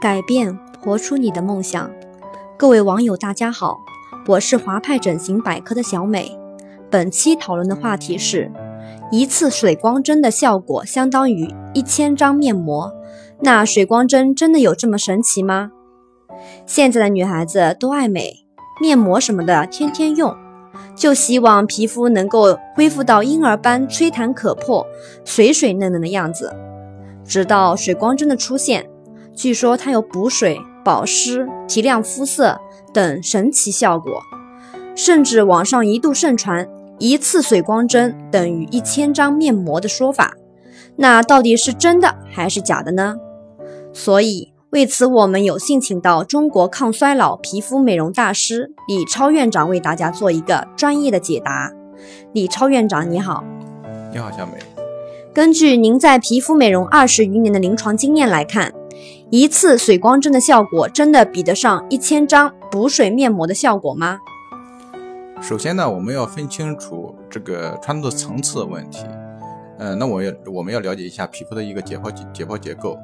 改变，活出你的梦想。各位网友，大家好，我是华派整形百科的小美。本期讨论的话题是：一次水光针的效果相当于一千张面膜。那水光针真的有这么神奇吗？现在的女孩子都爱美，面膜什么的天天用，就希望皮肤能够恢复到婴儿般吹弹可破、水水嫩嫩的样子。直到水光针的出现。据说它有补水、保湿、提亮肤色等神奇效果，甚至网上一度盛传一次水光针等于一千张面膜的说法。那到底是真的还是假的呢？所以为此，我们有幸请到中国抗衰老皮肤美容大师李超院长为大家做一个专业的解答。李超院长，你好。你好，小美。根据您在皮肤美容二十余年的临床经验来看。一次水光针的效果真的比得上一千张补水面膜的效果吗？首先呢，我们要分清楚这个穿透层次的问题。嗯，那我要我们要了解一下皮肤的一个解剖解剖结构。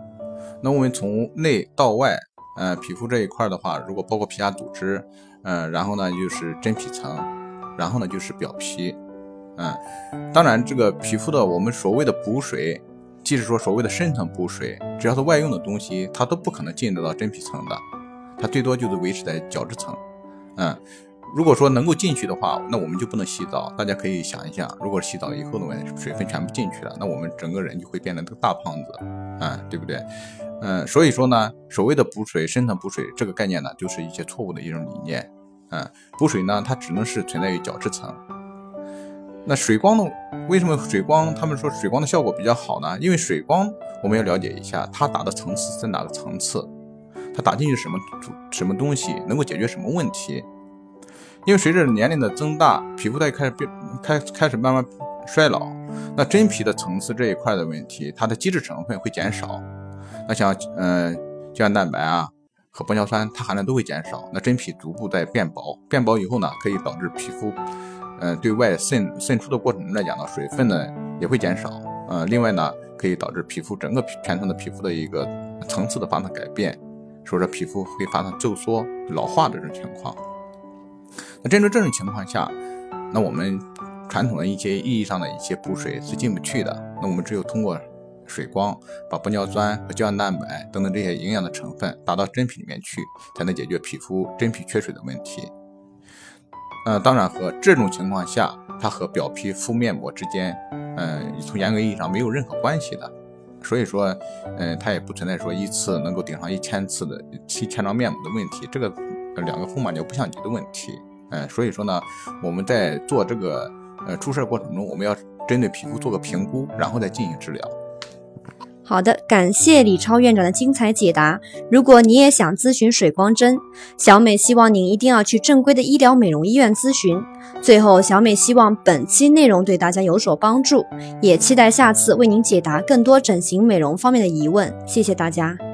那我们从内到外，呃，皮肤这一块的话，如果包括皮下组织，嗯，然后呢就是真皮层，然后呢就是表皮，嗯，当然这个皮肤的我们所谓的补水。即使说所谓的深层补水，只要是外用的东西，它都不可能进得到真皮层的，它最多就是维持在角质层。嗯，如果说能够进去的话，那我们就不能洗澡。大家可以想一想，如果洗澡以后的，水分全部进去了，那我们整个人就会变成个大胖子，嗯，对不对？嗯，所以说呢，所谓的补水、深层补水这个概念呢，就是一些错误的一种理念。嗯，补水呢，它只能是存在于角质层。那水光呢？为什么水光他们说水光的效果比较好呢？因为水光我们要了解一下，它打的层次在哪个层次，它打进去什么什么东西，能够解决什么问题？因为随着年龄的增大，皮肤在开始变开开始慢慢衰老，那真皮的层次这一块的问题，它的基质成分会减少。那像嗯胶原蛋白啊和玻尿酸，它含量都会减少。那真皮逐步在变薄，变薄以后呢，可以导致皮肤。呃，对外渗渗出的过程中来讲呢，水分呢也会减少。呃，另外呢，可以导致皮肤整个皮全程的皮肤的一个层次的发生改变，说这皮肤会发生皱缩、老化的这种情况。那针对这种情况下，那我们传统的一些意义上的一些补水是进不去的。那我们只有通过水光，把玻尿酸和胶原蛋白等等这些营养的成分打到真皮里面去，才能解决皮肤真皮缺水的问题。呃，当然和这种情况下，它和表皮敷面膜之间，嗯，从严格意义上没有任何关系的。所以说，嗯，它也不存在说一次能够顶上一千次的一千张面膜的问题，这个两个风马牛不相及的问题。嗯，所以说呢，我们在做这个呃注射过程中，我们要针对皮肤做个评估，然后再进行治疗。好的，感谢李超院长的精彩解答。如果你也想咨询水光针，小美希望您一定要去正规的医疗美容医院咨询。最后，小美希望本期内容对大家有所帮助，也期待下次为您解答更多整形美容方面的疑问。谢谢大家。